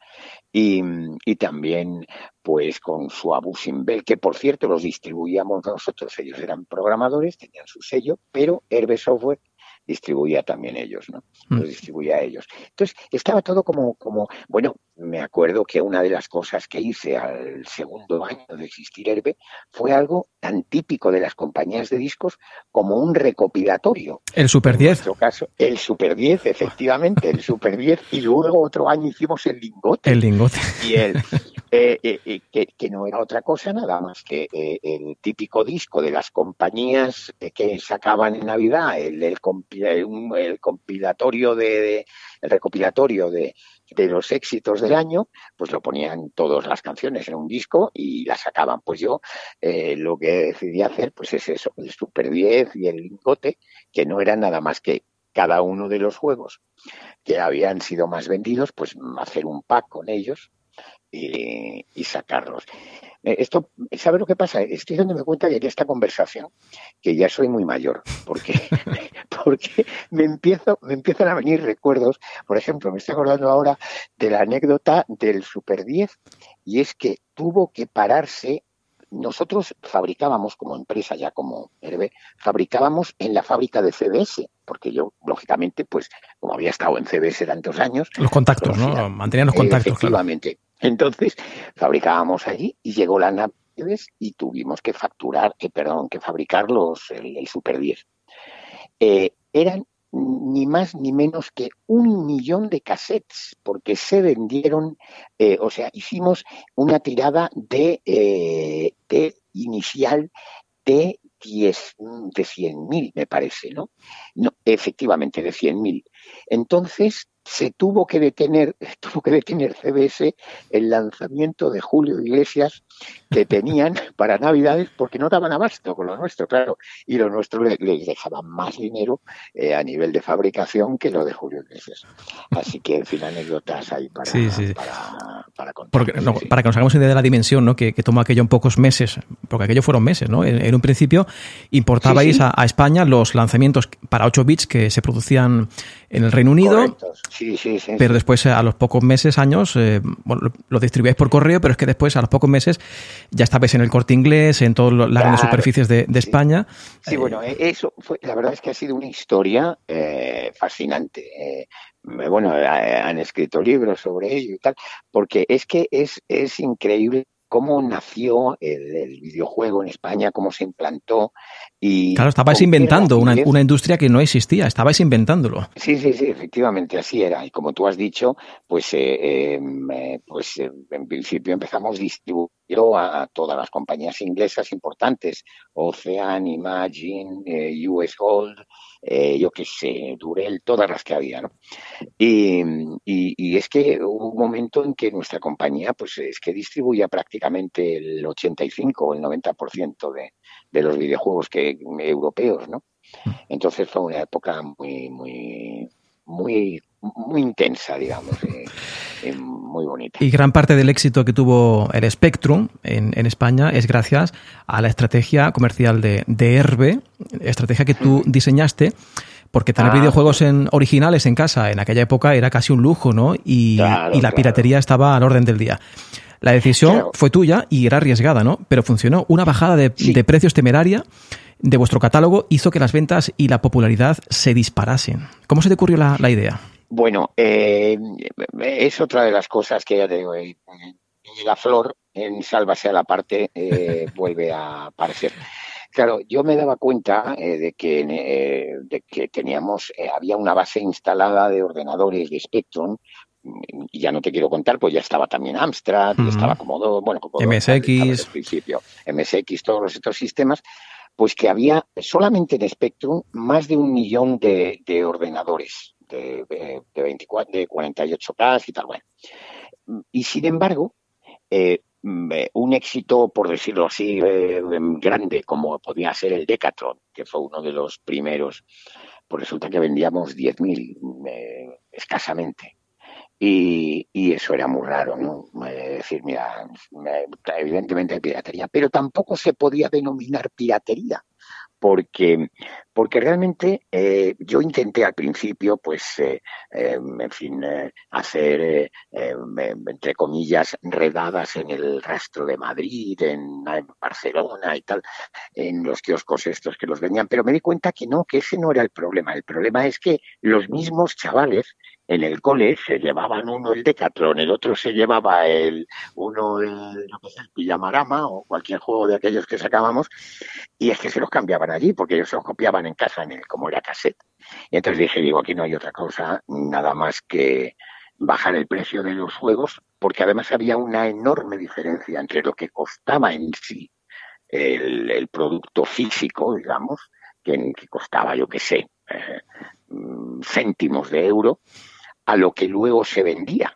Y, también, pues, con su Abu Simbel, que por cierto los distribuíamos nosotros, ellos eran programadores, tenían su sello, pero Herbe Software distribuía también ellos, ¿no? Los distribuía a ellos. Entonces, estaba todo como, como, bueno, me acuerdo que una de las cosas que hice al segundo año de existir Herbe fue algo tan típico de las compañías de discos como un recopilatorio. El Super 10. En nuestro caso, el Super 10, efectivamente, el Super 10. Y luego otro año hicimos el lingote. El lingote. Y el, eh, eh, que, que, no era otra cosa nada más que eh, el típico disco de las compañías que sacaban en Navidad, el, compilatorio de, el recopilatorio de, de los éxitos del año, pues lo ponían todas las canciones en un disco y las sacaban. Pues yo eh, lo que decidí hacer pues es eso, el Super 10 y el lingote, que no eran nada más que cada uno de los juegos que habían sido más vendidos, pues hacer un pack con ellos y, y sacarlos. Esto, ¿sabe lo que pasa? Estoy dándome cuenta que en esta conversación, que ya soy muy mayor, porque, porque me, empiezo, me empiezan a venir recuerdos. Por ejemplo, me estoy acordando ahora de la anécdota del Super 10, y es que tuvo que pararse. Nosotros fabricábamos como empresa, ya como Herbe, fabricábamos en la fábrica de CBS, porque yo, lógicamente, pues como había estado en CBS tantos años. Los contactos, pues, ¿no? Mantenían los contactos. Efectivamente. Claro. Entonces, fabricábamos allí y llegó la Navidades y tuvimos que facturar, eh, perdón, que fabricar los, el, el Super 10. Eh, eran ni más ni menos que un millón de cassettes, porque se vendieron, eh, o sea, hicimos una tirada de, eh, de inicial de 10, de 100.000, me parece, ¿no? No, efectivamente, de 100.000. Entonces, se tuvo que detener, tuvo que detener CBS el lanzamiento de Julio Iglesias que tenían para Navidades porque no daban abasto con lo nuestro, claro, y lo nuestro les, dejaba más dinero eh, a nivel de fabricación que lo de Julio Iglesias. Así que, en fin, anécdotas ahí para, sí, sí. para, para contar. Porque, no, sí. Para que nos hagamos idea de la dimensión ¿no? que, que, tomó aquello en pocos meses, porque aquello fueron meses, ¿no? En, en un principio importabais sí, A, a, España los lanzamientos para 8 bits que se producían en el Reino Unido. Sí, sí, sí. Pero después, a los pocos meses, años, eh, bueno, lo, lo distribuíais por correo, pero es que después, a los pocos meses, ya estabais en el corte inglés, en todas las claro, grandes superficies de. España. Sí, eh, bueno, eso fue, la verdad es que ha sido una historia eh, fascinante. Eh, bueno, han escrito libros sobre ello y tal, porque es que es, es increíble cómo nació el, el, videojuego en España, cómo se implantó. Y claro, estabais inventando una, una, industria que no existía, estabais inventándolo. Sí, sí, sí, efectivamente, así era. Y como tú has dicho, pues, eh, eh, pues eh, en principio empezamos distribuyendo a todas las compañías inglesas importantes, Ocean, Imagine, eh, US Gold, eh, yo qué sé, Durel, todas las que había, ¿no? Y, y, y, es que hubo un momento en que nuestra compañía, pues es que distribuía prácticamente el 85 o el 90% de, de los videojuegos que, europeos, ¿no? Entonces fue una época muy, muy, muy, muy intensa, digamos, y, y muy bonita. Y gran parte del éxito que tuvo el Spectrum en, en España es gracias a la estrategia comercial de, de Herbe, estrategia que tú diseñaste porque tener ah, videojuegos en, originales en casa en aquella época era casi un lujo, ¿no? Y, claro, y la piratería claro. estaba al orden del día. La decisión claro. fue tuya y era arriesgada, ¿no? Pero funcionó. Una bajada de, sí. de, precios temeraria de vuestro catálogo hizo que las ventas y la popularidad se disparasen. ¿Cómo se te ocurrió la, la idea? Bueno, eh, es otra de las cosas que ya te digo. Eh, la flor en Sálvase a la parte eh, vuelve a aparecer. Claro, yo me daba cuenta eh, de, que, eh, de que teníamos, eh, había una base instalada de ordenadores de Spectrum ya no te quiero contar, pues ya estaba también Amstrad, ya estaba Commodore, bueno, Commodore, MSX. Al principio, MSX, todos estos sistemas, pues que había solamente en Spectrum más de un millón de, de ordenadores de, de, de 24, de 48K y tal, bueno. Y sin embargo, eh, un éxito, por decirlo así, eh, grande, como podía ser el Decathlon, que fue uno de los primeros, pues resulta que vendíamos 10.000 eh, escasamente. Y, y, eso era muy raro, ¿no? Decir, mira, evidentemente hay piratería, pero tampoco se podía denominar piratería, porque, porque realmente eh, yo intenté al principio, pues, eh, eh, en fin, hacer, entre comillas, redadas en el rastro de Madrid, en, en, Barcelona y tal, en los kioscos estos que los vendían, pero me di cuenta que no, que ese no era el problema. El problema es que los mismos chavales en el cole se llevaban uno el Decathlon, el otro se llevaba el uno el, que es el Pijamarama o cualquier juego de aquellos que sacábamos y es que se los cambiaban allí porque ellos se los copiaban en casa en el como era cassette. Y entonces dije, digo, aquí no hay otra cosa nada más que bajar el precio de los juegos porque además había una enorme diferencia entre lo que costaba en sí el, el producto físico, digamos, que, que costaba, yo qué sé, eh, céntimos de euro, a lo que luego se vendía.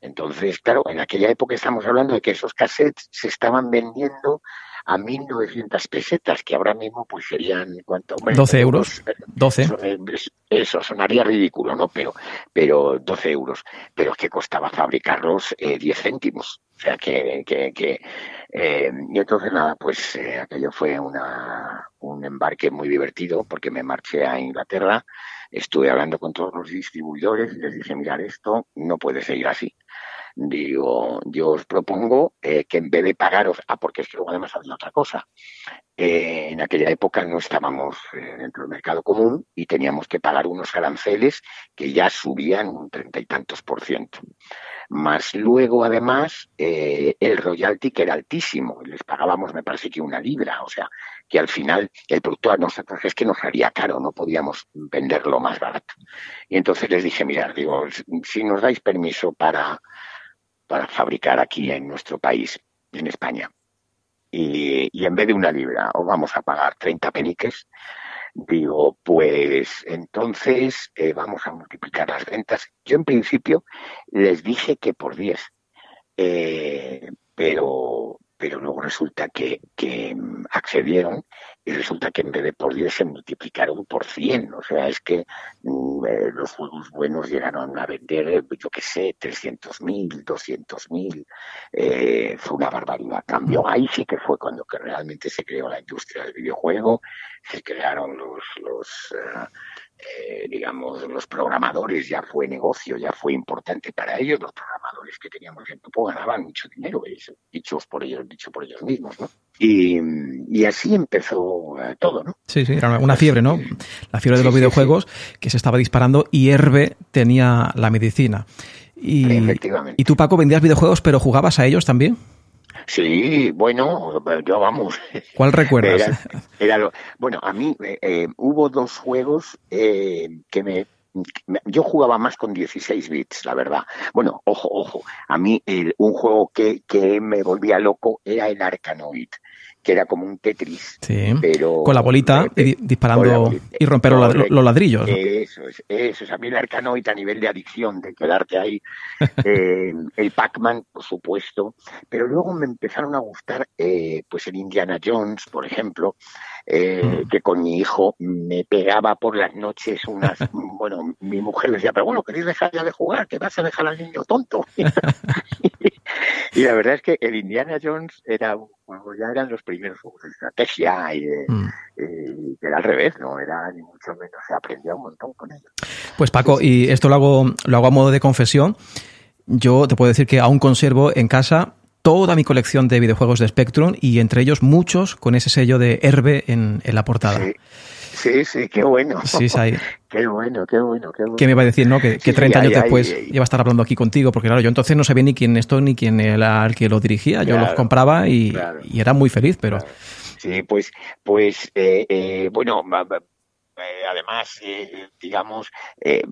Entonces, claro, en aquella época estamos hablando de que esos cassettes se estaban vendiendo a 1.900 pesetas, que ahora mismo pues serían, ¿cuánto? Bueno, 12 euros. 12. Eso, eso, sonaría ridículo, ¿no? Pero, pero 12 euros. Pero es que costaba fabricarlos eh, 10 céntimos. O sea, que... que, que eh, y entonces, nada, pues eh, aquello fue una, un embarque muy divertido porque me marché a Inglaterra estuve hablando con todos los distribuidores y les dije, mirar, esto no puede seguir así. Digo, yo os propongo eh, que en vez de pagaros, ah, porque es que luego además había otra cosa. Eh, en aquella época no estábamos eh, dentro del mercado común y teníamos que pagar unos aranceles que ya subían un treinta y tantos por ciento. Más luego, además, eh, el royalty que era altísimo, les pagábamos, me parece que una libra, o sea, que al final el producto a nosotros es que nos haría caro, no podíamos venderlo más barato. Y entonces les dije, mirad, digo, si nos dais permiso para, para fabricar aquí en nuestro país, en España, y, y en vez de una libra os vamos a pagar 30 peniques, digo, pues entonces eh, vamos a multiplicar las ventas. Yo en principio les dije que por 10, eh, pero, pero luego resulta que, que, accedieron y resulta que en vez de por 10 se multiplicaron por 100. O sea, es que mm, eh, los juegos buenos llegaron a vender, yo qué sé, 300.000, 200.000. Eh, fue una barbaridad. Cambio ahí sí que fue cuando que realmente se creó la industria del videojuego, se crearon los... los uh, eh, digamos, los programadores ya fue negocio, ya fue importante para ellos. Los programadores que teníamos en grupo ganaban mucho dinero, dichos por ellos, dicho por ellos mismos, ¿no? Y, y así empezó eh, todo, ¿no? Sí, sí, era una fiebre, ¿no? La fiebre de los sí, videojuegos sí, que se estaba disparando y Herbe tenía la medicina. Y, y tú, Paco, vendías videojuegos, pero jugabas a ellos también. Sí, bueno, yo vamos. ¿Cuál recuerdas? Era, era lo, bueno, a mí eh, hubo dos juegos eh, que me yo jugaba más con 16 bits, la verdad. Bueno, ojo, ojo. A mí el, un juego que, que me volvía loco era el Arkanoid que era como un Tetris. Sí, pero, con la bolita eh, y disparando la bolita. y romper correcto, los ladrillos. Eso es, eso es. A mí el Arcanoid a nivel de adicción, de quedarte ahí. eh, el Pac-Man, por supuesto. Pero luego me empezaron a gustar, eh, pues el Indiana Jones, por ejemplo, eh, mm. que con mi hijo me pegaba por las noches unas. bueno, mi mujer decía, pero bueno, ¿queréis dejar ya de jugar? ¿Qué vas a dejar al niño tonto? y la verdad es que el Indiana Jones era un juego, ya eran los primeros juegos de estrategia y, de, mm. era al revés, no era ni mucho menos, se aprendía un montón con ellos. Pues Paco, y esto lo hago, lo hago a modo de confesión, yo te puedo decir que aún conservo en casa toda mi colección de videojuegos de Spectrum y entre ellos muchos con ese sello de Herbe en, en la portada. Sí. Sí, sí, qué bueno. Sí, sí. Qué bueno, qué bueno, qué bueno. ¿Qué me va a decir, no? Que, que 30 sí, años ay, después ay, iba a estar hablando aquí contigo, porque claro, yo entonces no sabía ni quién esto ni quién era el que lo dirigía. Yo los compraba y, claro, y, era muy feliz, pero. Claro. Sí, pues, pues, eh, eh, bueno, eh, además, eh, digamos, eh,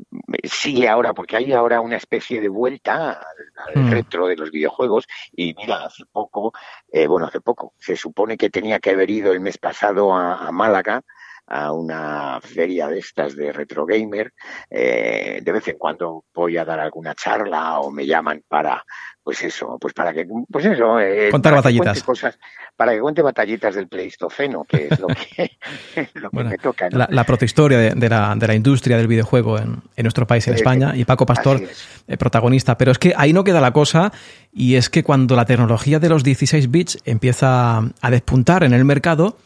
sigue ahora, porque hay ahora una especie de vuelta al, Mm. retro de los videojuegos. Y mira, hace poco, eh, bueno, hace poco, se supone que tenía que haber ido el mes pasado a, a Málaga a una feria de estas de retro gamer. Eh, de vez en cuando voy a dar alguna charla o me llaman para, pues eso, pues para que, pues eso, eh, Contar batallitas. cosas, para que cuente batallitas del Pleistoceno, que es lo que, lo que Bueno, me toca. ¿no? La, la protohistoria de, de la, de la industria del videojuego en, en nuestro país, en España, y Paco Pastor, eh, protagonista. Pero es que ahí no queda la cosa, y es que cuando la tecnología de los 16 bits empieza a despuntar en el mercado,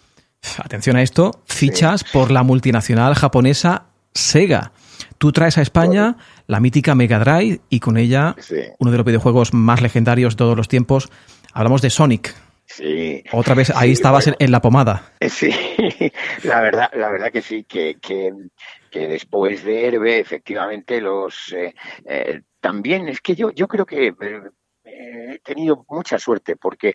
atención a esto, fichas por la multinacional japonesa Sega. Tú traes a España la mítica Mega Drive y con ella Sí, uno de los videojuegos más legendarios de todos los tiempos. Hablamos de Sonic. sí. Otra vez ahí estabas bueno. en, en la pomada. Eh, Sí, la verdad, la verdad que sí, que, que, que después de Herbe, efectivamente, los eh, eh, también es que yo, yo creo que he tenido mucha suerte porque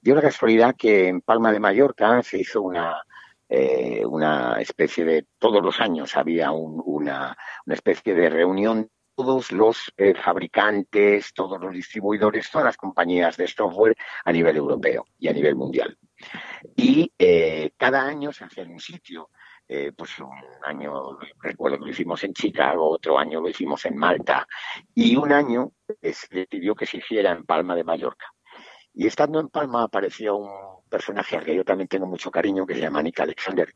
dio la casualidad que en Palma de Mallorca se hizo una eh, una especie de todos los años había un- una, una especie de reunión. Todos los eh, fabricantes, todos los distribuidores, todas las compañías de software a nivel europeo y a nivel mundial y eh, cada año se hacía en un sitio. Eh, pues un año recuerdo que lo hicimos en Chicago, otro año lo hicimos en Malta y un año se decidió que se hiciera en Palma de Mallorca. Y estando en Palma apareció un personaje al que yo también tengo mucho cariño que se llama Nick Alexander,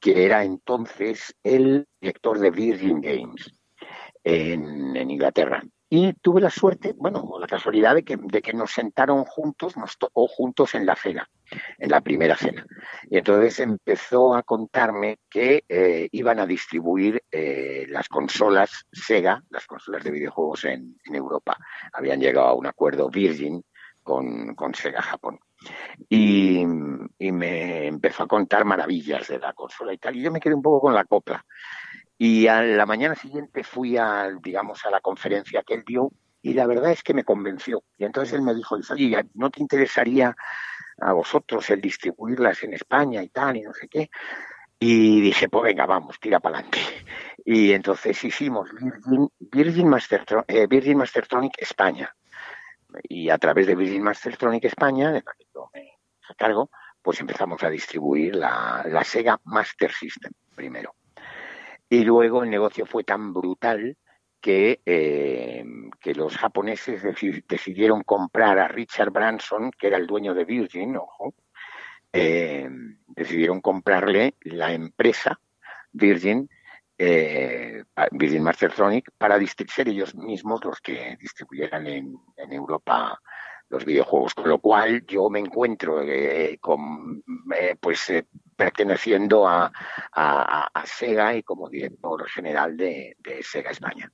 que era entonces el director de Virgin Games en, en Inglaterra. Y tuve la suerte, bueno, la casualidad de que, de que nos sentaron juntos, nos tocó juntos en la cena, en la primera cena. Y entonces empezó a contarme que eh, iban a distribuir eh, las consolas Sega, las consolas de videojuegos en, en Europa. Habían llegado a un acuerdo Virgin con, con Sega Japón. Y, y me empezó a contar maravillas de la consola y tal. Y yo me quedé un poco con la copla. Y a la mañana siguiente fui a, digamos, a la conferencia que él dio y la verdad es que me convenció. Y entonces él me dijo, oye, ¿no te interesaría a vosotros el distribuirlas en España y tal y no sé qué? Y dije, pues venga, vamos, tira para adelante. Y entonces hicimos Virgin, Virgin, Mastertro- eh, Virgin Mastertronic España. Y a través de Virgin Mastertronic España, de la que yo me cargo, pues empezamos a distribuir la Sega Master System primero. Y luego el negocio fue tan brutal que, eh, que los japoneses deci- decidieron comprar a Richard Branson, que era el dueño de Virgin, ojo, eh, decidieron comprarle la empresa Virgin, eh, Virgin Mastertronic, para ser ellos mismos los que distribuyeran en Europa los videojuegos, con lo cual yo me encuentro eh, con, eh, pues eh, perteneciendo a, a- Sega y como director general de, de Sega España.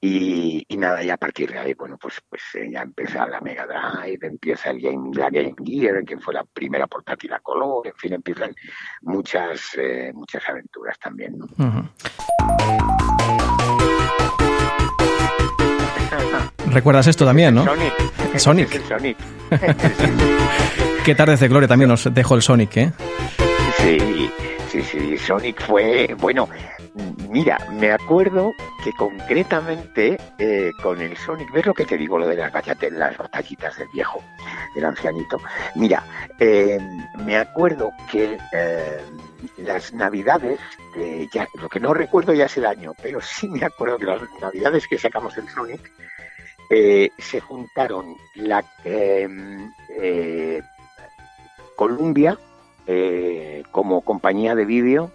Y, y nada, y a partir de ahí, bueno, pues, pues eh, ya empieza la Mega Drive, empieza el Game, la Game Gear, que fue la primera portátil a color, en fin, empiezan muchas, eh, muchas aventuras también. ¿Recuerdas esto también, no? Sonic. Sonic. El Sonic. Qué tardes de gloria también nos dejó el Sonic, ¿eh? Sí, sí, sí, Sonic fue, bueno, mira, me acuerdo que concretamente eh, con el Sonic, ¿ves lo que te digo, lo de las, bachate- las batallitas del viejo, del ancianito? Mira, eh, me acuerdo que eh, las navidades, de ya, lo que no recuerdo ya es el año, pero sí me acuerdo que las navidades que sacamos el Sonic, eh, se juntaron la eh, eh, Columbia, eh, como compañía de vídeo,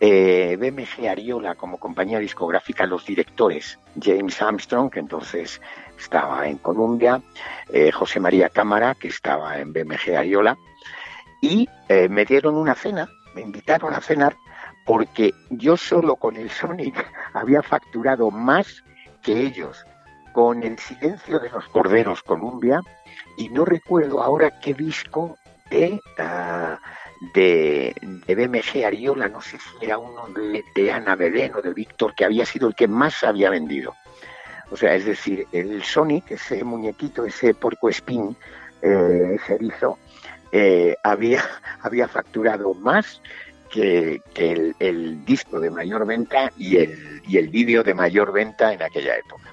BMG Ariola como compañía discográfica, los directores, James Armstrong, que entonces estaba en Columbia, José María Cámara, que estaba en BMG Ariola, y me dieron una cena, me invitaron a cenar, porque yo solo con el Sonic había facturado más que ellos, con el silencio de los corderos Columbia, y no recuerdo ahora qué disco de, ah, de, de BMG Ariola, no sé si era uno de, Ana Belén o de Víctor, que había sido el que más había vendido. O sea, es decir, el Sonic, ese muñequito, ese porco espín, eh, ese erizo, eh, había, había facturado más que, que el, el disco de mayor venta y el, y el vídeo de mayor venta en aquella época.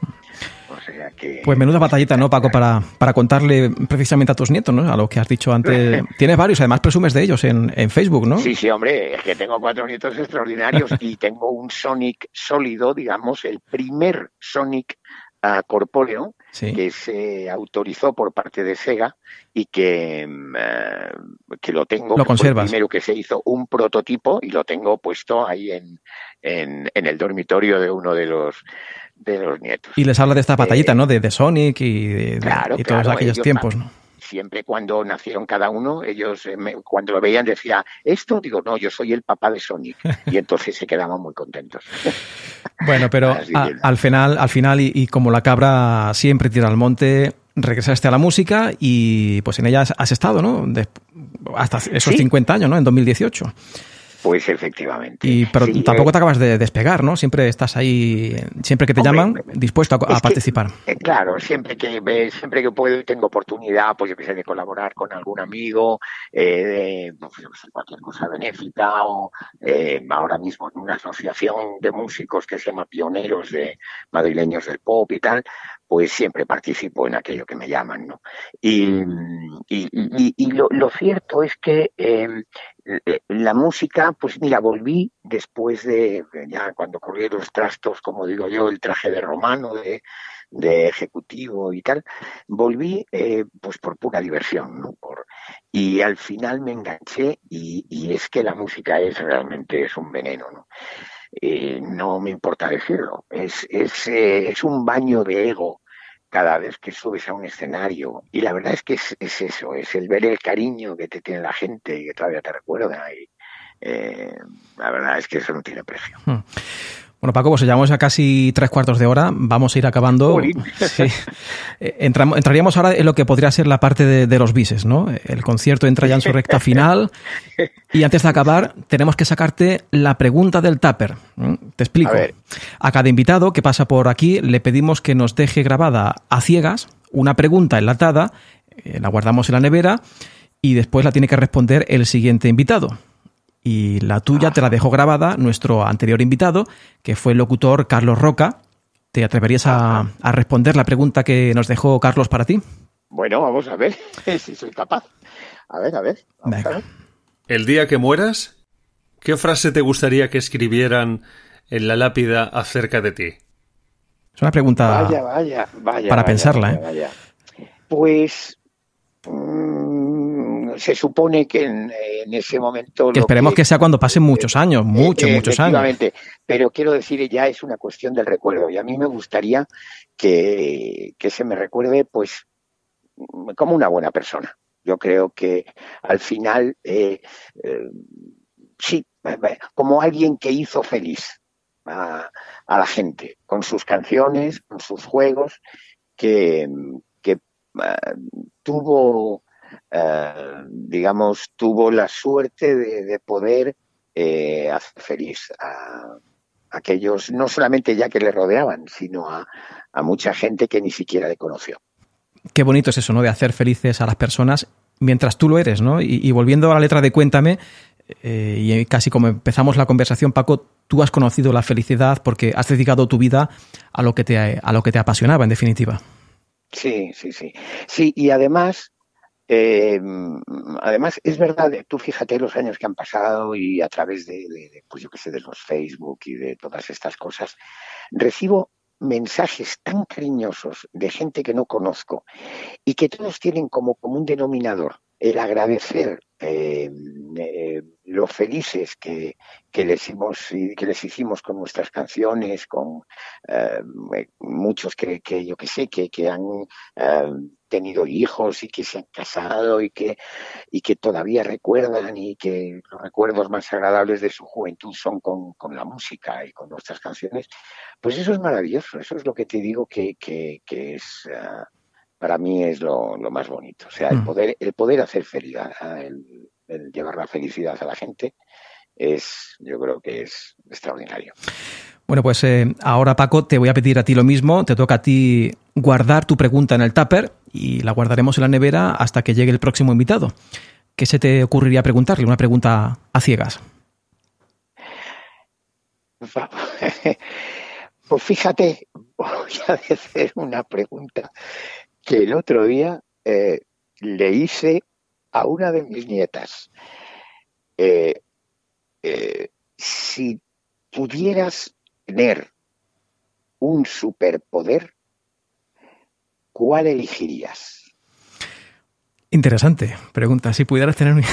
O sea que... Pues menuda batallita, ¿no, Paco? Para, para contarle precisamente a tus nietos, ¿no? A lo que has dicho antes. Tienes varios, además presumes de ellos en, en Facebook, ¿no? Sí, sí, hombre, es que tengo cuatro nietos extraordinarios y tengo un Sonic sólido, digamos, el primer Sonic uh, corpóreo Sí. que se autorizó por parte de Sega y que, mm, eh, que lo tengo. Lo conservas. el primero que se hizo un prototipo y lo tengo puesto ahí en, en, en el dormitorio de uno de los, de los nietos. Y les habla de esta batallita, Eh, ¿no? De, de Sonic y de, de- Claro, y todos aquellos ellos tiempos. ¿no? Siempre cuando nacieron cada uno, ellos eh, me- cuando lo veían decía, esto, digo, no, yo soy el papá de Sonic. Y entonces se quedaban muy contentos. Bueno, pero a- al final, al final y, y como la cabra siempre tira al monte, regresaste a la música y pues en ella has, has estado, ¿no? De- hasta esos Sí. 50 años, ¿no? En 2018. Pues efectivamente. Y, pero Sí, tampoco eh, te acabas de despegar, ¿no? Siempre estás ahí, siempre que te Hombre, llaman, dispuesto a, a es que- participar. Eh, claro, siempre que ve- siempre que puedo y tengo oportunidad, pues yo que sé, de colaborar con algún amigo, eh, de pues, cualquier cosa benéfica o eh, ahora mismo en una asociación de músicos que se llama Pioneros de Madrileños del Pop y tal, pues siempre participo en aquello que me llaman, ¿no? Y, y, y- y lo, lo cierto es que eh, eh, la música, pues mira, volví después de, ya cuando corrí los trastos, como digo yo, el traje de romano, de, ejecutivo y tal, volví eh, pues por pura diversión, ¿no? Por, y al final me enganché y, es que la música es realmente es un veneno, ¿no? Eh, no me importa decirlo, es, es, eh, es un baño de ego cada vez que subes a un escenario. Y la verdad es que es, es eso, es el ver el cariño que te tiene la gente y que todavía te recuerda. Y, eh, la verdad es que eso no tiene precio. Bueno, Paco, pues llevamos a casi tres cuartos de hora. Vamos a ir acabando. Sí. Eh, entramos- entraríamos ahora en lo que podría ser la parte de, de los bises, ¿no? El concierto entra ya en su recta final. Y antes de acabar, tenemos que sacarte la pregunta del tupper. Te explico. A cada invitado que pasa por aquí le pedimos que nos deje grabada a ciegas una pregunta enlatada, eh, la guardamos en la nevera y después la tiene que responder el siguiente invitado. Y la tuya te la dejó grabada nuestro anterior invitado, que fue el locutor Carlos Roca. ¿Te atreverías a, a responder la pregunta que nos dejó Carlos para ti? Bueno, vamos a ver si soy capaz. A ver, a ver. Venga. a ver. El día que mueras, ¿qué frase te gustaría que escribieran en la lápida acerca de ti? Es una pregunta. Vaya, vaya, vaya. para vaya, pensarla, vaya, ¿eh? vaya. Pues mm, se supone que en, en ese momento. Que esperemos que sea cuando pasen muchos años, muchos, Eh, muchos años. Pero quiero decir, ya es una cuestión del recuerdo. Y a mí me gustaría que, que se me recuerde, pues, como una buena persona. Yo creo que al final, eh, eh, sí, eh, como alguien que hizo feliz a, a la gente con sus canciones, con sus juegos, que, que eh, tuvo, eh, digamos, tuvo la suerte de, de poder eh, hacer feliz a aquellos, no solamente ya que le rodeaban, sino a, a mucha gente que ni siquiera le conoció. Qué bonito es eso, ¿no? De hacer felices a las personas mientras tú lo eres, ¿no? Y, y volviendo a la letra de Cuéntame, eh, y casi como empezamos la conversación, Paco, tú has conocido la felicidad porque has dedicado tu vida a lo que te, a lo que te apasionaba, en definitiva. Sí, sí, sí. Sí, y además, eh, además es verdad, tú fíjate los años que han pasado y a través de, pues yo qué sé, de los Facebook y de todas estas cosas, recibo mensajes tan cariñosos de gente que no conozco y que todos tienen como común denominador el agradecer eh, eh, lo felices que, que, les hicimos, que les hicimos con nuestras canciones, con eh, muchos que, que, yo que sé, que, que han tenido hijos y que se han casado y que, y que todavía recuerdan y que los recuerdos más agradables de su juventud son con, con la música y con nuestras canciones, pues eso es maravilloso, eso es lo que te digo que, que, que es... Uh, para mí es lo, lo, más bonito. O sea, el poder, el poder hacer feliz, el, el, llevar la felicidad a la gente, es, yo creo que es extraordinario. Bueno, pues eh, ahora Paco, te voy a pedir a ti lo mismo. Te toca a ti guardar tu pregunta en el tupper y la guardaremos en la nevera hasta que llegue el próximo invitado. ¿Qué se te ocurriría preguntarle? Una pregunta a ciegas. Pues fíjate, voy a hacer una pregunta que el otro día eh, le hice a una de mis nietas. Eh, si pudieras tener un superpoder, ¿cuál elegirías? Interesante pregunta. Si pudieras tener un...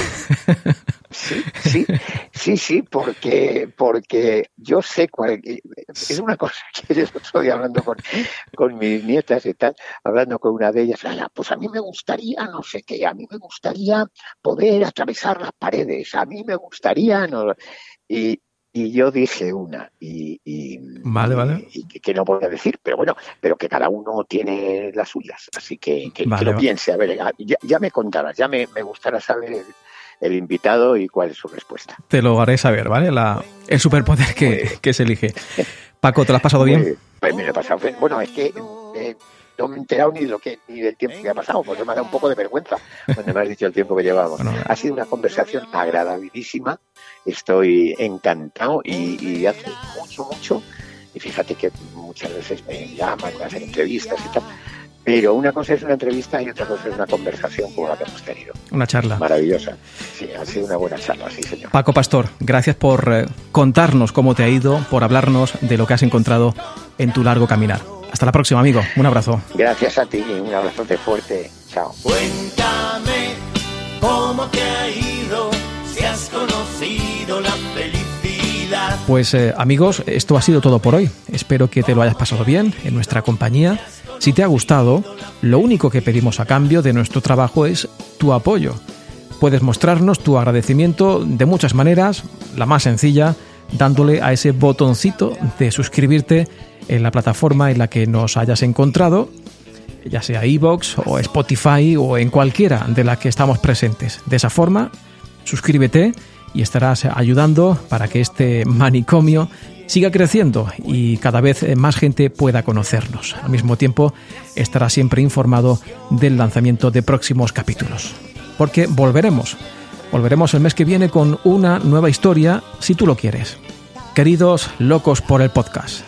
Sí, sí, sí, sí, porque, porque yo sé cuál, es una cosa que yo estoy hablando con, con mis nietas y tal, hablando con una de ellas, pues a mí me gustaría, no sé qué, a mí me gustaría poder atravesar las paredes, a mí me gustaría, no, y, y yo dije una y, vale, vale. y, que no voy a decir, pero bueno, pero que cada uno tiene las suyas, así que, que, lo piense. A ver, ya, me contarás, ya me, me gustará saber el, invitado y cuál es su respuesta. Te lo haré saber, ¿vale? La, el superpoder que, que se elige. Paco, ¿te lo has pasado bien? Pues me lo he pasado Bueno, es que eh, no me he enterado ni, lo que, ni del tiempo que ha pasado, porque me ha dado un poco de vergüenza cuando me has dicho el tiempo que llevamos. ha sido una conversación agradabilísima, estoy encantado y, hace mucho, mucho, y fíjate que muchas veces me llaman, me hacen entrevistas y tal, pero una cosa es una entrevista y otra cosa es una conversación como la que hemos tenido. Una charla. Maravillosa. Sí, ha sido una buena charla, sí, señor. Paco Pastor, gracias por eh, contarnos cómo te ha ido, por hablarnos de lo que has encontrado en tu largo caminar. Hasta la próxima, amigo. Un abrazo. Gracias a ti, un abrazo fuerte. Chao. Cuéntame cómo te ha ido, si has conocido la felicidad. Pues eh, amigos, esto ha sido todo por hoy. Espero que te lo hayas pasado bien en nuestra compañía. Si te ha gustado, lo único que pedimos a cambio de nuestro trabajo es tu apoyo. Puedes mostrarnos tu agradecimiento de muchas maneras, la más sencilla, dándole a ese botoncito de suscribirte en la plataforma en la que nos hayas encontrado, ya sea iVoox o Spotify o en cualquiera de las que estamos presentes. De esa forma, suscríbete y estarás ayudando para que este manicomio siga creciendo y cada vez más gente pueda conocernos. Al mismo tiempo, estarás siempre informado del lanzamiento de próximos capítulos. Porque volveremos. Volveremos el mes que viene con una nueva historia, si tú lo quieres. Queridos locos por el podcast.